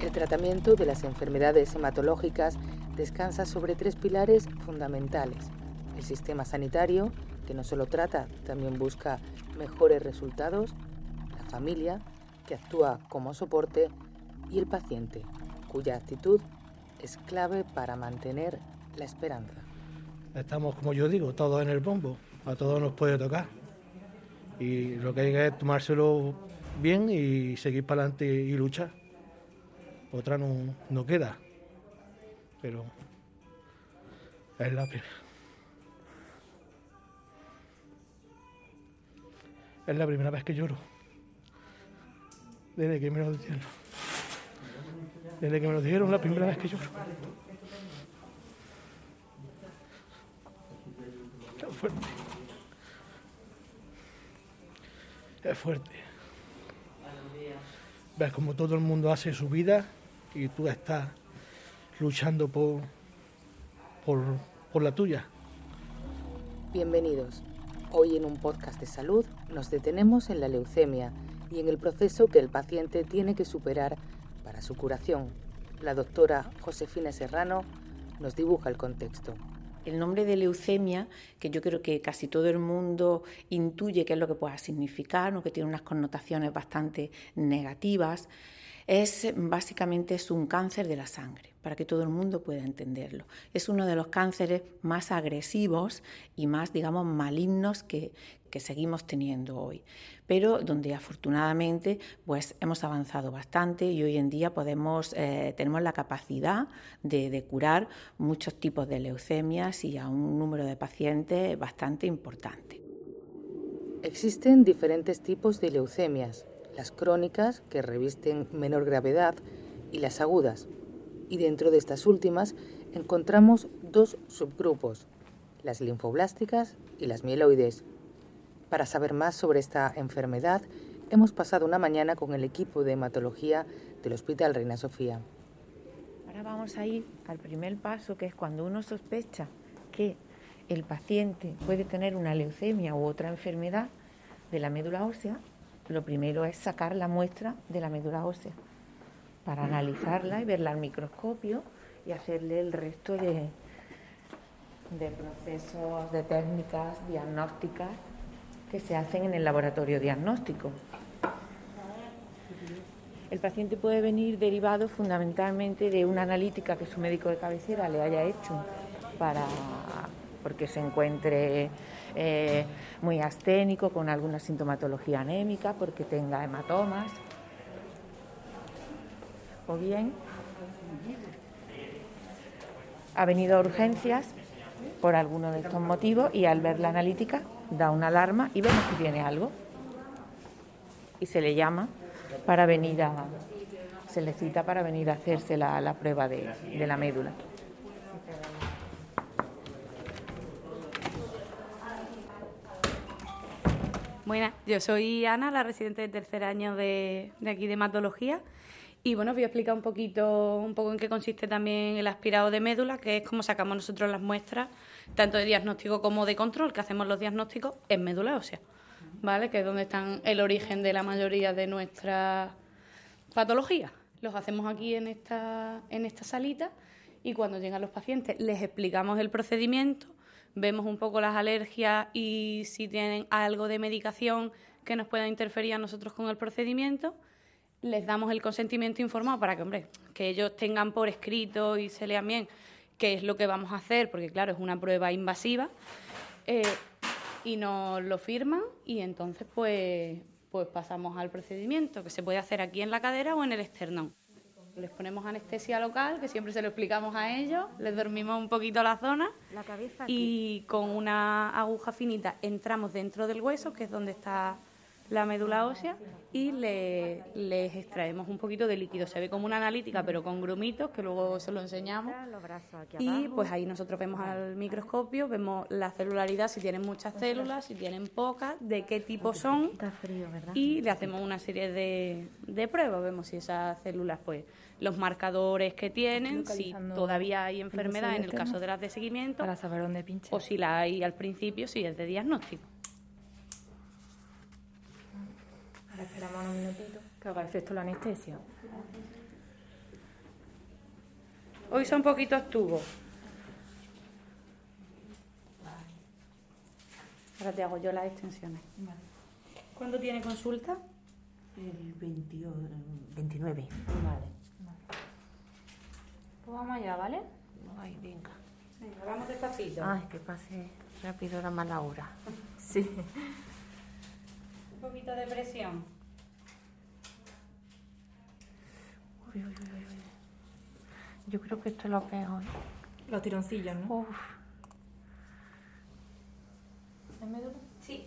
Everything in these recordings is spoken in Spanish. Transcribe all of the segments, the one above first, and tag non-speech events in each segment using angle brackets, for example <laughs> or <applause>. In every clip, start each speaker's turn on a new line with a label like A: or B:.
A: El tratamiento de las enfermedades hematológicas descansa sobre tres pilares fundamentales. El sistema sanitario, que no solo trata, también busca mejores resultados, la familia, que actúa como soporte, y el paciente, cuya actitud es clave para mantener la esperanza.
B: Estamos, como yo digo, todos en el bombo, a todos nos puede tocar. Y lo que hay que es tomárselo bien y seguir para adelante y luchar. Otra no, no queda. Pero es la primera. Es la primera vez que lloro. Desde que me lo dijeron. Desde que me lo dijeron, la primera vez que lloro. Es fuerte. Es fuerte. Ves como todo el mundo hace su vida y tú estás luchando por, por, por la tuya.
A: Bienvenidos. Hoy en un podcast de salud nos detenemos en la leucemia y en el proceso que el paciente tiene que superar para su curación. La doctora Josefina Serrano nos dibuja el contexto.
C: El nombre de leucemia, que yo creo que casi todo el mundo intuye qué es lo que pueda significar, o que tiene unas connotaciones bastante negativas, es básicamente es un cáncer de la sangre, para que todo el mundo pueda entenderlo. Es uno de los cánceres más agresivos y más, digamos, malignos que, que seguimos teniendo hoy, pero donde afortunadamente pues hemos avanzado bastante y hoy en día podemos eh, tenemos la capacidad de, de, curar muchos tipos de leucemias y a un número de pacientes bastante importante.
A: Existen diferentes tipos de leucemias, las crónicas, que revisten menor gravedad, y las agudas. Y dentro de estas últimas encontramos dos subgrupos, las linfoblásticas y las mieloides. Para saber más sobre esta enfermedad, hemos pasado una mañana con el equipo de hematología del Hospital Reina Sofía.
C: Ahora vamos a ir al primer paso, que es cuando uno sospecha que el paciente puede tener una leucemia u otra enfermedad de la médula ósea, lo primero es sacar la muestra de la médula ósea para analizarla y verla al microscopio y hacerle el resto de, de procesos, de técnicas diagnósticas que se hacen en el laboratorio diagnóstico. El paciente puede venir derivado fundamentalmente de una analítica que su médico de cabecera le haya hecho para porque se encuentre eh, muy asténico, con alguna sintomatología anémica, porque tenga hematomas. O bien ha venido a urgencias por alguno de estos motivos y al ver la analítica da una alarma y vemos que tiene algo. Y se le llama para venir a, se le cita para venir a hacerse la, la prueba de, de la médula.
D: Buenas, yo soy Ana, la residente de tercer año de, aquí de hematología. Y bueno, os voy a explicar un poquito, un poco en qué consiste también el aspirado de médula, que es como sacamos nosotros las muestras, tanto de diagnóstico como de control, que hacemos los diagnósticos en médula ósea, ¿vale? Que es donde están el origen de la mayoría de nuestras patologías. Los hacemos aquí en esta, en esta salita y cuando llegan los pacientes les explicamos el procedimiento vemos un poco las alergias y si tienen algo de medicación que nos pueda interferir a nosotros con el procedimiento, les damos el consentimiento informado para que, hombre, que ellos tengan por escrito y se lean bien qué es lo que vamos a hacer, porque claro, es una prueba invasiva, eh, y nos lo firman y entonces pues, pues pasamos al procedimiento, que se puede hacer aquí en la cadera o en el esternón. Les ponemos anestesia local, que siempre se lo explicamos a ellos, les dormimos un poquito la zona
C: la cabeza
D: y con una aguja finita entramos dentro del hueso, que es donde está la médula ósea, y le, les extraemos un poquito de líquido. Se ve como una analítica, pero con grumitos, que luego se lo enseñamos. Y pues ahí nosotros vemos al microscopio, vemos la celularidad, si tienen muchas células, si tienen pocas, de qué tipo son. Y le hacemos una serie de, de pruebas, vemos si esas células pues los marcadores que tienen, si todavía hay enfermedad en el caso de las de seguimiento,
C: para saber dónde pinche.
D: o si la hay al principio, si es de diagnóstico.
C: Ahora esperamos un minutito que haga efecto la anestesia.
D: Hoy son poquitos tubos. Ahora te hago yo las extensiones. ¿Cuándo tiene consulta?
E: El 29.
D: Vale. Pues vamos allá, ¿vale?
E: Ay, venga.
D: Venga, vamos despacito.
E: Ay, que pase rápido la mala hora. <laughs> Sí.
D: Un poquito de presión.
E: Uy, uy, uy, uy. Yo creo que esto es lo peor.
F: Los tironcillos, ¿no?
E: Uf.
D: Sí.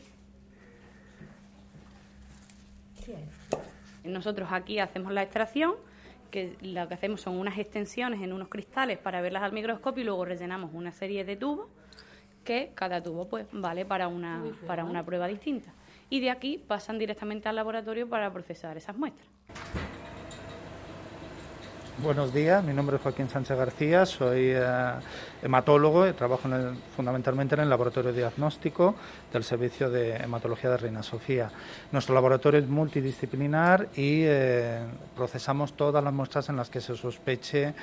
D: Nosotros aquí hacemos la extracción, que lo que hacemos son unas extensiones en unos cristales para verlas al microscopio y luego rellenamos una serie de tubos que cada tubo pues vale para una, para una prueba distinta. Y de aquí pasan directamente al laboratorio para procesar esas muestras.
G: Buenos días, mi nombre es Joaquín Sánchez García, soy eh, hematólogo y trabajo en el- fundamentalmente en el laboratorio diagnóstico del Servicio de Hematología de Reina Sofía. Nuestro laboratorio es multidisciplinar y eh, procesamos todas las muestras en las que se sospeche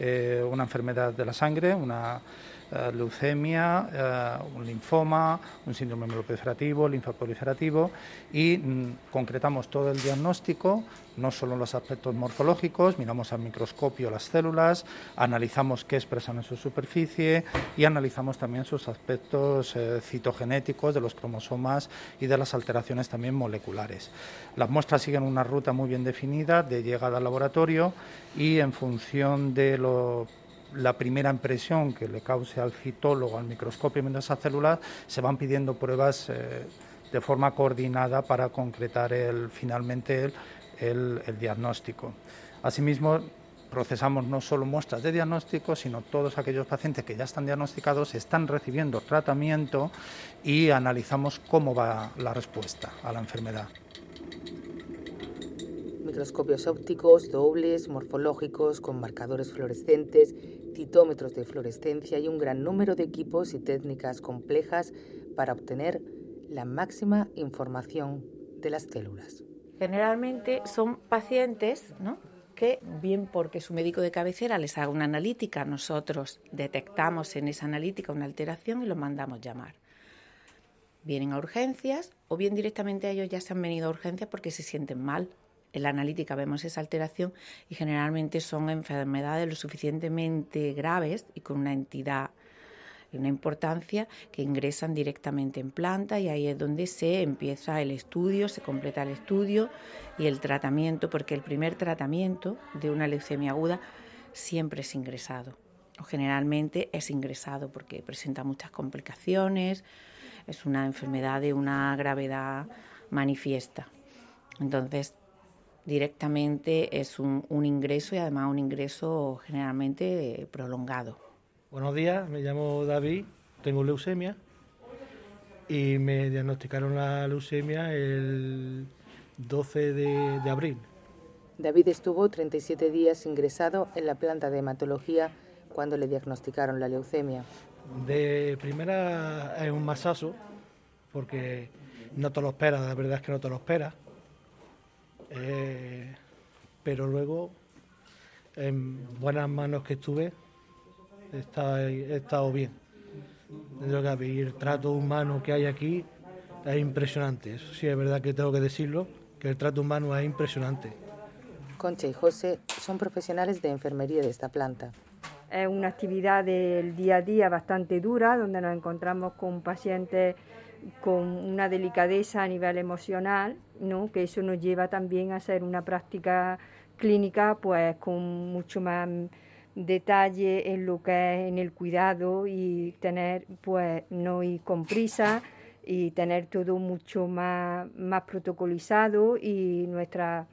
G: eh, una enfermedad de la sangre, una eh, leucemia, eh, un linfoma, un síndrome mieloproliferativo, linfoproliferativo y mm, concretamos todo el diagnóstico, no solo los aspectos morfológicos, miramos al microscopio las células, analizamos qué expresan en su superficie y analizamos también sus aspectos eh, citogenéticos de los cromosomas y de las alteraciones también moleculares. Las muestras siguen una ruta muy bien definida de llegada al laboratorio y en función de lo la primera impresión que le cause al citólogo, al microscopio esas células, se van pidiendo pruebas eh, de forma coordinada para concretar el, finalmente el, el- el diagnóstico. Asimismo, procesamos no solo muestras de diagnóstico, sino todos aquellos pacientes que ya están diagnosticados, están recibiendo tratamiento y analizamos cómo va la respuesta a la enfermedad.
A: Microscopios ópticos, dobles, morfológicos, con marcadores fluorescentes, de fluorescencia y un gran número de equipos y técnicas complejas para obtener la máxima información de las células.
C: Generalmente son pacientes ¿no? que, bien porque su médico de cabecera les haga una analítica, nosotros detectamos en esa analítica una alteración y los mandamos llamar. Vienen a urgencias o bien directamente ellos ya se han venido a urgencias porque se sienten mal. En la analítica vemos esa alteración y generalmente son enfermedades lo suficientemente graves y con una entidad y una importancia que ingresan directamente en planta y ahí es donde se empieza el estudio, se completa el estudio y el tratamiento, porque el primer tratamiento de una leucemia aguda siempre es ingresado, o generalmente es ingresado porque presenta muchas complicaciones, es una enfermedad de una gravedad manifiesta. Entonces, directamente es un, un ingreso y además un ingreso generalmente prolongado.
B: Buenos días, me llamo David, tengo leucemia y me diagnosticaron la leucemia el 12 de, de abril.
A: David estuvo 37 días ingresado en la planta de hematología cuando le diagnosticaron la leucemia.
B: De primera es un masazo porque no te lo esperas, la verdad es que no te lo esperas. Eh, pero luego, en buenas manos que estuve, he estado, he estado bien. Dentro que y el trato humano que hay aquí es impresionante. Eso sí es verdad que tengo que decirlo, que el trato humano es impresionante.
A: Concha y José son profesionales de enfermería de esta planta.
H: Es una actividad del día a día bastante dura, donde nos encontramos con pacientes con una delicadeza a nivel emocional, ¿no? que eso nos lleva también a hacer una práctica clínica pues con mucho más detalle en lo que es en el cuidado y tener pues no ir con prisa y tener todo mucho más, más protocolizado y nuestra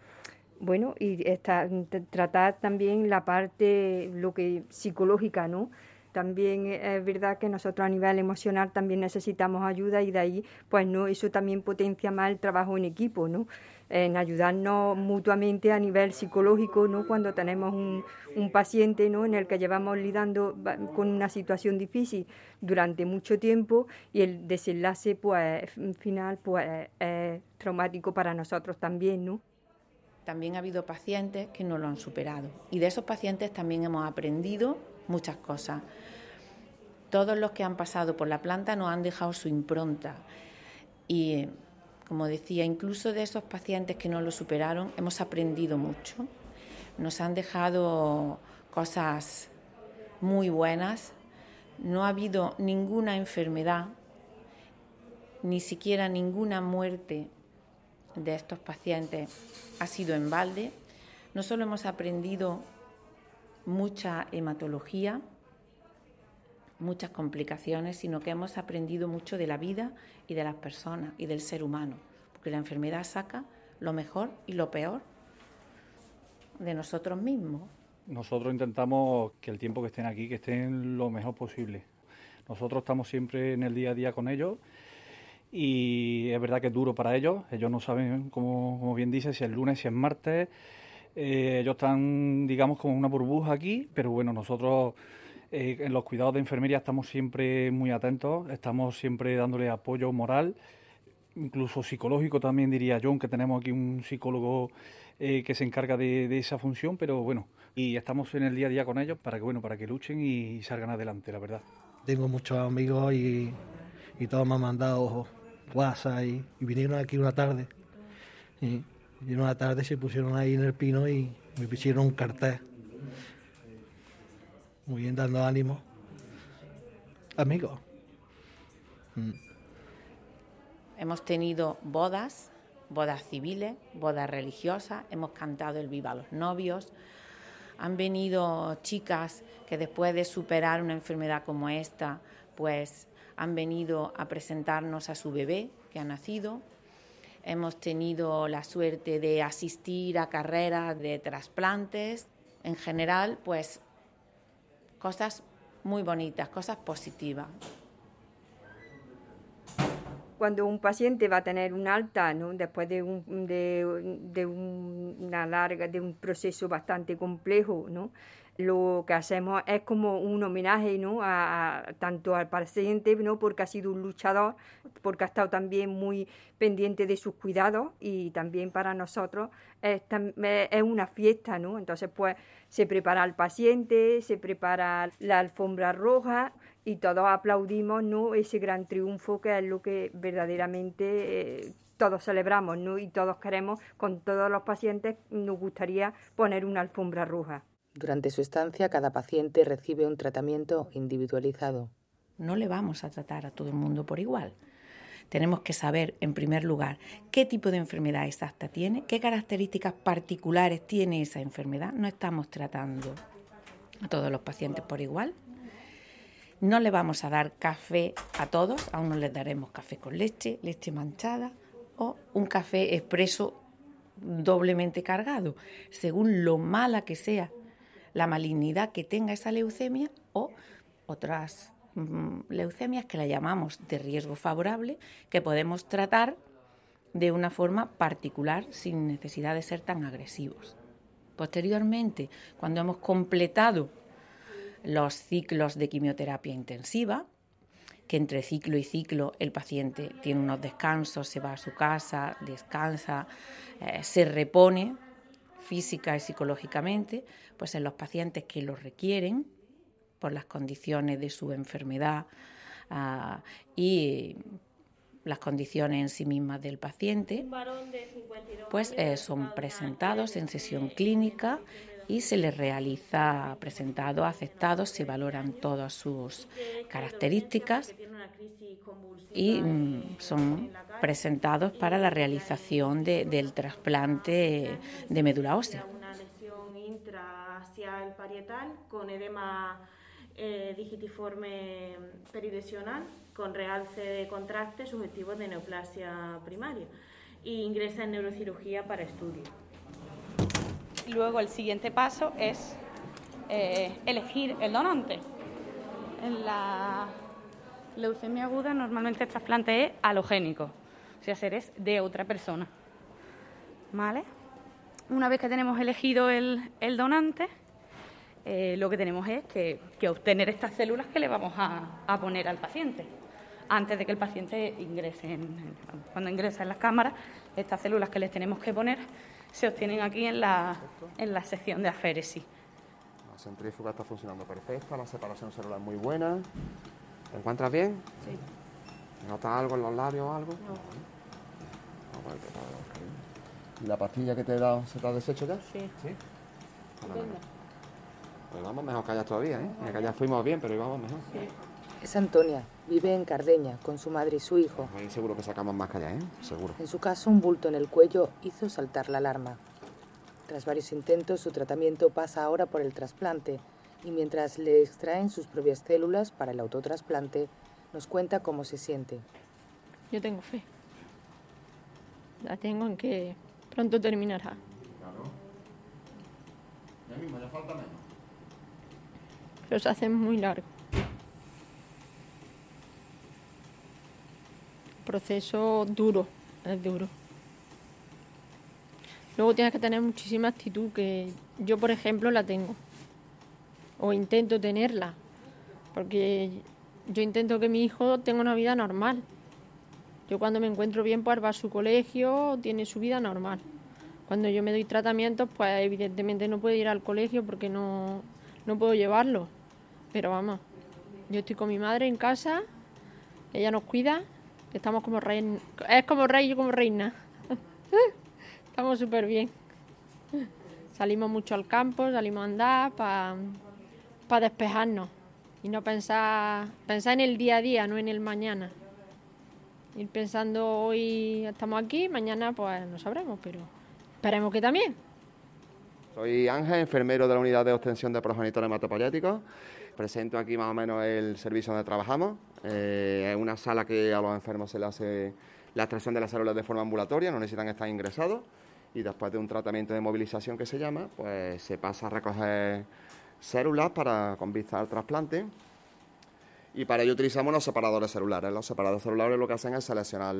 H: bueno, y esta- tratar también la parte lo que psicológica, ¿no? También es verdad que nosotros a nivel emocional también necesitamos ayuda y de ahí, pues no, eso también potencia más el trabajo en equipo, ¿no? En ayudarnos mutuamente a nivel psicológico, ¿no? Cuando tenemos un, paciente, ¿no? En el que llevamos lidando con una situación difícil durante mucho tiempo y el desenlace, pues, final, pues, es traumático para nosotros también, ¿no?
C: también ha habido pacientes que no lo han superado. Y de esos pacientes también hemos aprendido muchas cosas. Todos los que han pasado por la planta nos han dejado su impronta. Y, como decía, incluso de esos pacientes que no lo superaron, hemos aprendido mucho. Nos han dejado cosas muy buenas. No ha habido ninguna enfermedad, ni siquiera ninguna muerte de estos pacientes ha sido en balde. No solo hemos aprendido mucha hematología, muchas complicaciones, sino que hemos aprendido mucho de la vida y de las personas y del ser humano, porque la enfermedad saca lo mejor y lo peor de nosotros mismos.
I: Nosotros intentamos que el tiempo que estén aquí, que estén lo mejor posible. Nosotros estamos siempre en el día a día con ellos y es verdad que es duro para ellos. Ellos no saben, como, como bien dice, si es lunes, si es martes. Eh, ellos están, digamos, como una burbuja aquí, pero bueno, nosotros eh, en los cuidados de enfermería estamos siempre muy atentos, estamos siempre dándole apoyo moral, incluso psicológico también diría yo, aunque tenemos aquí un psicólogo eh, que se encarga de, esa función, pero bueno, y estamos en el día a día con ellos para que bueno, para que luchen y, salgan adelante, la verdad.
B: Tengo muchos amigos y, y todos me han mandado WhatsApp y, vinieron aquí una tarde. Y una tarde se pusieron ahí en el pino y me pusieron un cartel muy bien, dando ánimo. Amigos.
C: Mm. Hemos tenido bodas, bodas civiles, bodas religiosas, hemos cantado el Viva los novios. Han venido chicas que después de superar una enfermedad como esta, pues han venido a presentarnos a su bebé que ha nacido. Hemos tenido la suerte de asistir a carreras de trasplantes. En general, pues cosas muy bonitas, cosas positivas.
H: Cuando un paciente va a tener un alta, ¿no? después de, un, de, de una larga, de un proceso bastante complejo, ¿no? Lo que hacemos es como un homenaje ¿no? a, tanto al paciente, ¿no? porque ha sido un luchador, porque ha estado también muy pendiente de sus cuidados y también para nosotros es, es una fiesta, ¿no? Entonces, pues se prepara el paciente, se prepara la alfombra roja y todos aplaudimos ¿no? ese gran triunfo que es lo que verdaderamente eh, todos celebramos ¿no? y todos queremos, con todos los pacientes, nos gustaría poner una alfombra roja.
A: Durante su estancia, cada paciente recibe un tratamiento individualizado.
C: No le vamos a tratar a todo el mundo por igual. Tenemos que saber, en primer lugar, qué tipo de enfermedad exacta tiene, qué características particulares tiene esa enfermedad. No estamos tratando a todos los pacientes por igual. No le vamos a dar café a todos, a unos les daremos café con leche, leche manchada o un café expreso doblemente cargado, según lo mala que sea la malignidad que tenga esa leucemia o otras mm, leucemias que la llamamos de riesgo favorable, que podemos tratar de una forma particular sin necesidad de ser tan agresivos. Posteriormente, cuando hemos completado los ciclos de quimioterapia intensiva, que entre ciclo y ciclo el paciente tiene unos descansos, se va a su casa, descansa, eh, se repone física y psicológicamente, pues en los pacientes que lo requieren por las condiciones de su enfermedad ah, y las condiciones en sí mismas del paciente, pues eh, son presentados en sesión clínica y se les realiza presentado, aceptado, se valoran todas sus características y mm, son presentados para la realización del trasplante de médula ósea.
J: Una lesión intracial parietal con edema eh, digitiforme perilesional con realce de contraste subjetivo de neoplasia primaria e ingresa en neurocirugía para estudio.
D: Luego el siguiente paso es eh, elegir el donante. En la leucemia aguda normalmente el trasplante es halogénico, sea, es de otra persona. ¿Vale? Una vez que tenemos elegido el, donante, eh, lo que tenemos es que, obtener estas células que le vamos a, poner al paciente antes de que el paciente ingrese. cuando ingresa en las cámaras, estas células que les tenemos que poner se obtienen aquí en la, en la sección de aféresis.
K: La centrífuga está funcionando perfecta, la separación celular muy buena. ¿Te encuentras bien?
D: Sí.
K: ¿Notas algo en los labios o algo? No. ¿Y la pastilla que te he dado se te ha deshecho ya?
D: Sí.
K: ¿Sí? Pues vamos mejor que allá todavía, ¿eh? Que allá fuimos bien, pero íbamos mejor.
A: Es Antonia, vive en Cardeña con su madre y su hijo.
K: Ahí seguro que sacamos más que allá, ¿eh? Seguro.
A: En su caso, un bulto en el cuello hizo saltar la alarma. Tras varios intentos, su tratamiento pasa ahora por el trasplante y mientras le extraen sus propias células para el autotrasplante, nos cuenta cómo se siente.
E: Yo tengo fe. La tengo en que pronto terminará.
K: Claro. Ya mismo, ya falta menos.
E: Pero se hace muy largo. Proceso duro, es duro. Luego tienes que tener muchísima actitud, que yo, por ejemplo, la tengo. O intento tenerla. Porque yo intento que mi hijo tenga una vida normal. Yo cuando me encuentro bien, pues va a su colegio, tiene su vida normal. Cuando yo me doy tratamientos, pues evidentemente no puede ir al colegio porque no, no puedo llevarlo. Pero vamos, yo estoy con mi madre en casa, ella nos cuida, estamos como reina. Es como rey y como reina. <laughs> estamos súper bien. Salimos mucho al campo, salimos a andar para despejarnos y no pensar, pensar en el día a día, no en el mañana. Ir pensando hoy estamos aquí, mañana pues no sabremos, pero esperemos que también.
K: Soy Ángel, enfermero de la unidad de obtención de progenitores hematopoyéticos. Presento aquí más o menos el servicio donde trabajamos. Eh, es una sala que a los enfermos se le hace la extracción de las células de forma ambulatoria, no necesitan estar ingresados. Y después de un tratamiento de movilización que se llama, pues se pasa a recoger células para con vista al trasplante. Y para ello utilizamos los separadores celulares. Los separadores celulares lo que hacen es seleccionar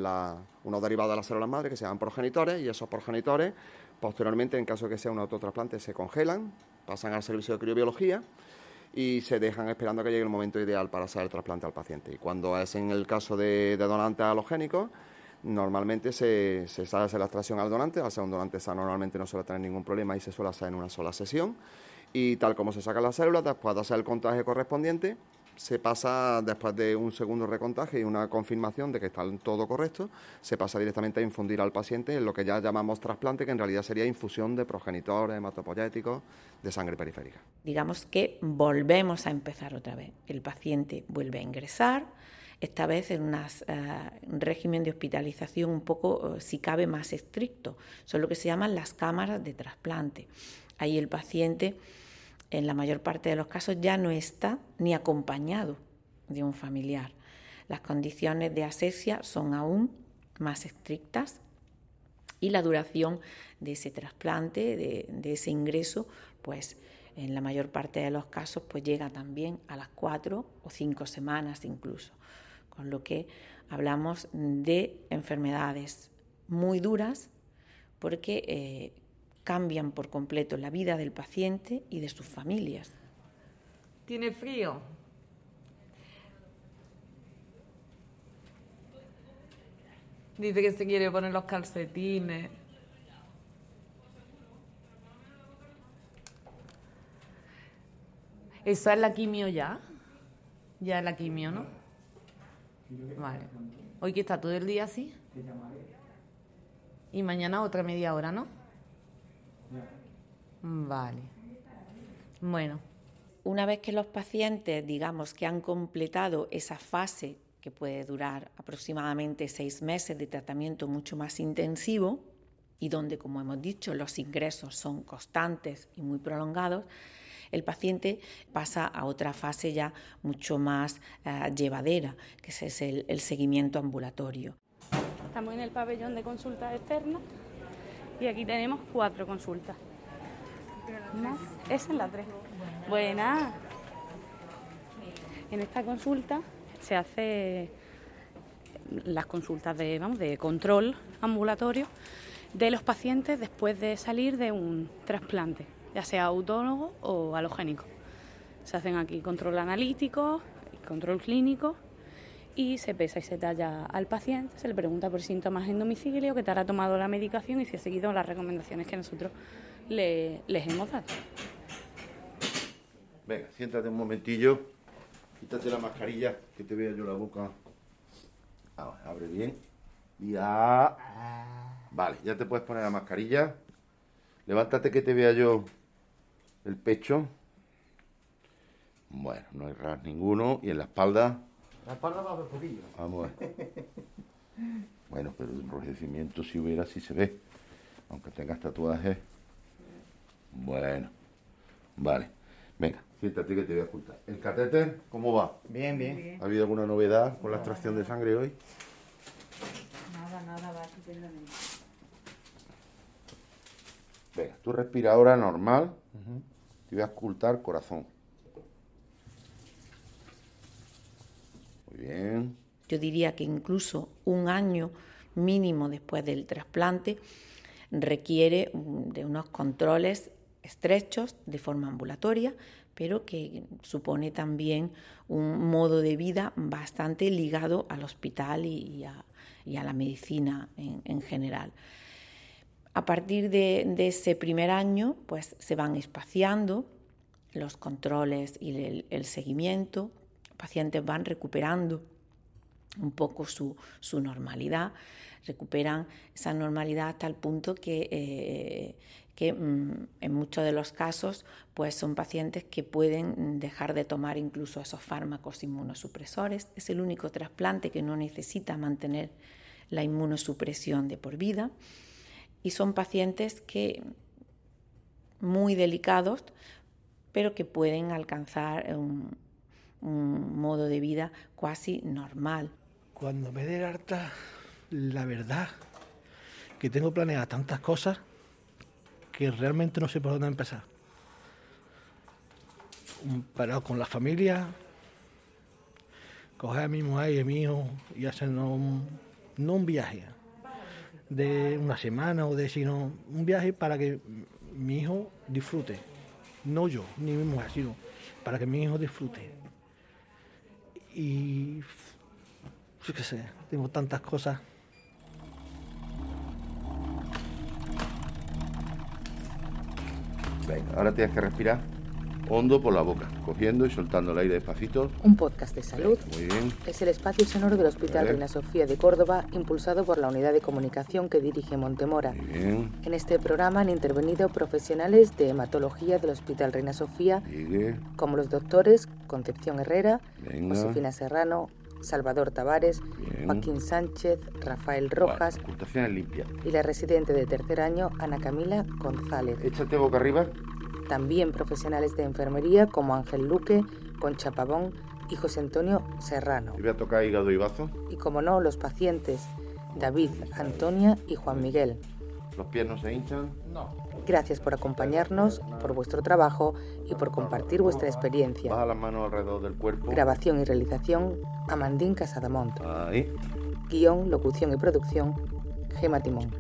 K: unos derivados de las células madre que se llaman progenitores y esos progenitores posteriormente, en caso de que sea un autotrasplante, se congelan, pasan al servicio de criobiología y se dejan esperando a que llegue el momento ideal para hacer el trasplante al paciente. Y cuando es en el caso de, de donantes halogénicos, normalmente se, se hace la extracción al donante, al ser un donante sano normalmente no suele tener ningún problema y se suele hacer en una sola sesión. Y tal como se sacan las células, después de hacer el contaje correspondiente, se pasa, después de un segundo recontaje y una confirmación de que está todo correcto, se pasa directamente a infundir al paciente en lo que ya llamamos trasplante, que en realidad sería infusión de progenitores hematopoyéticos de sangre periférica.
C: Digamos que volvemos a empezar otra vez. El paciente vuelve a ingresar, esta vez en un régimen de hospitalización un poco, si cabe, más estricto. Son lo que se llaman las cámaras de trasplante. Ahí el paciente en la mayor parte de los casos ya no está ni acompañado de un familiar. Las condiciones de asepsia son aún más estrictas y la duración de ese trasplante, de, ese ingreso, pues en la mayor parte de los casos pues llega también a las cuatro o cinco semanas incluso, con lo que hablamos de enfermedades muy duras porque eh, cambian por completo la vida del paciente y de sus familias.
F: ¿Tiene frío? Dice que se quiere poner los calcetines. ¿Eso es la quimio ya? Ya es la quimio, ¿no? Vale. Hoy que está todo el día así. Y mañana otra media hora, ¿no? Vale. Bueno.
C: Una vez que los pacientes, digamos, que han completado esa fase que puede durar aproximadamente seis meses de tratamiento mucho más intensivo y donde, como hemos dicho, los ingresos son constantes y muy prolongados, el paciente pasa a otra fase ya mucho más eh, llevadera, que es el, el seguimiento ambulatorio.
D: Estamos en el pabellón de consultas externas y aquí tenemos cuatro consultas. Esa es la tres. Buena. En esta consulta se hace las consultas de, vamos, de control ambulatorio de los pacientes después de salir de un trasplante, ya sea autólogo o halogénico. Se hacen aquí control analítico, control clínico y se pesa y se talla al paciente, se le pregunta por síntomas en domicilio, que te ha tomado la medicación y si ha seguido las recomendaciones que nosotros le, les hemos dado.
L: Venga, siéntate un momentillo, quítate la mascarilla, que te vea yo la boca. Ahora, abre bien. Ya. Vale, ya te puedes poner la mascarilla. Levántate que te vea yo el pecho. Bueno, no hay ras ninguno. Y en la espalda.
M: La espalda va a ver poquillo.
L: Vamos a ver. Bueno, pero el enrojecimiento si hubiera, sí se ve. Aunque tengas tatuajes. Bueno. Vale. Venga, siéntate que te voy a ocultar. ¿El catéter cómo va?
M: Bien, bien.
L: ¿Ha habido alguna novedad con la extracción de sangre hoy?
F: Nada, nada, va estupendamente.
L: Venga, tú respira ahora normal. Te voy a ocultar corazón. Muy bien.
C: Yo diría que incluso un año mínimo después del trasplante requiere mm, de unos controles estrechos de forma ambulatoria, pero que supone también un modo de vida bastante ligado al hospital y a, la medicina en, en general. A partir de, ese primer año, pues se van espaciando los controles y el, el seguimiento, los pacientes van recuperando un poco su, su, normalidad, recuperan esa normalidad hasta el punto que, eh, que mm, en muchos de los casos pues son pacientes que pueden dejar de tomar incluso esos fármacos inmunosupresores. Es el único trasplante que no necesita mantener la inmunosupresión de por vida y son pacientes que muy delicados pero que pueden alcanzar un, un modo de vida casi normal.
B: Cuando me dé harta, la verdad que tengo planeadas tantas cosas que realmente no sé por dónde empezar. Parado con la familia, coger a mi mujer y a mi hijo y hacernos un, no un viaje de una semana o de sino un viaje para que mi hijo disfrute. No yo, ni mi mujer, sino para que mi hijo disfrute. Y yo qué sé, tengo tantas cosas.
L: Venga, ahora tienes que respirar hondo por la boca, cogiendo y soltando el aire despacito.
A: Un podcast de salud.
L: Muy bien.
A: Es el espacio sonoro del Hospital Reina Sofía de Córdoba, impulsado por la unidad de comunicación que dirige Montemora.
L: Muy bien.
A: En este programa han intervenido profesionales de hematología del Hospital Reina Sofía,
L: Sigue.
A: como los doctores Concepción Herrera,
L: Venga.
A: Josefina Serrano, Salvador Tavares,
L: Bien.
A: Joaquín Sánchez, Rafael Rojas
L: Vale,
A: y la residente de tercer año, Ana Camila González.
L: Échate boca arriba.
A: También profesionales de enfermería como Ángel Luque, Concha Pavón y José Antonio Serrano.
L: Voy a tocar hígado y bazo.
A: Y como no, los pacientes David, Antonia y Juan Miguel.
L: Los pies no se hinchan.
M: No.
A: Gracias por acompañarnos, por vuestro trabajo y por compartir vuestra experiencia.
L: Baja las manos alrededor del cuerpo.
A: Grabación y realización, Amandín Casadamont.
L: Ahí.
A: Guión, locución y producción, Gema Timón.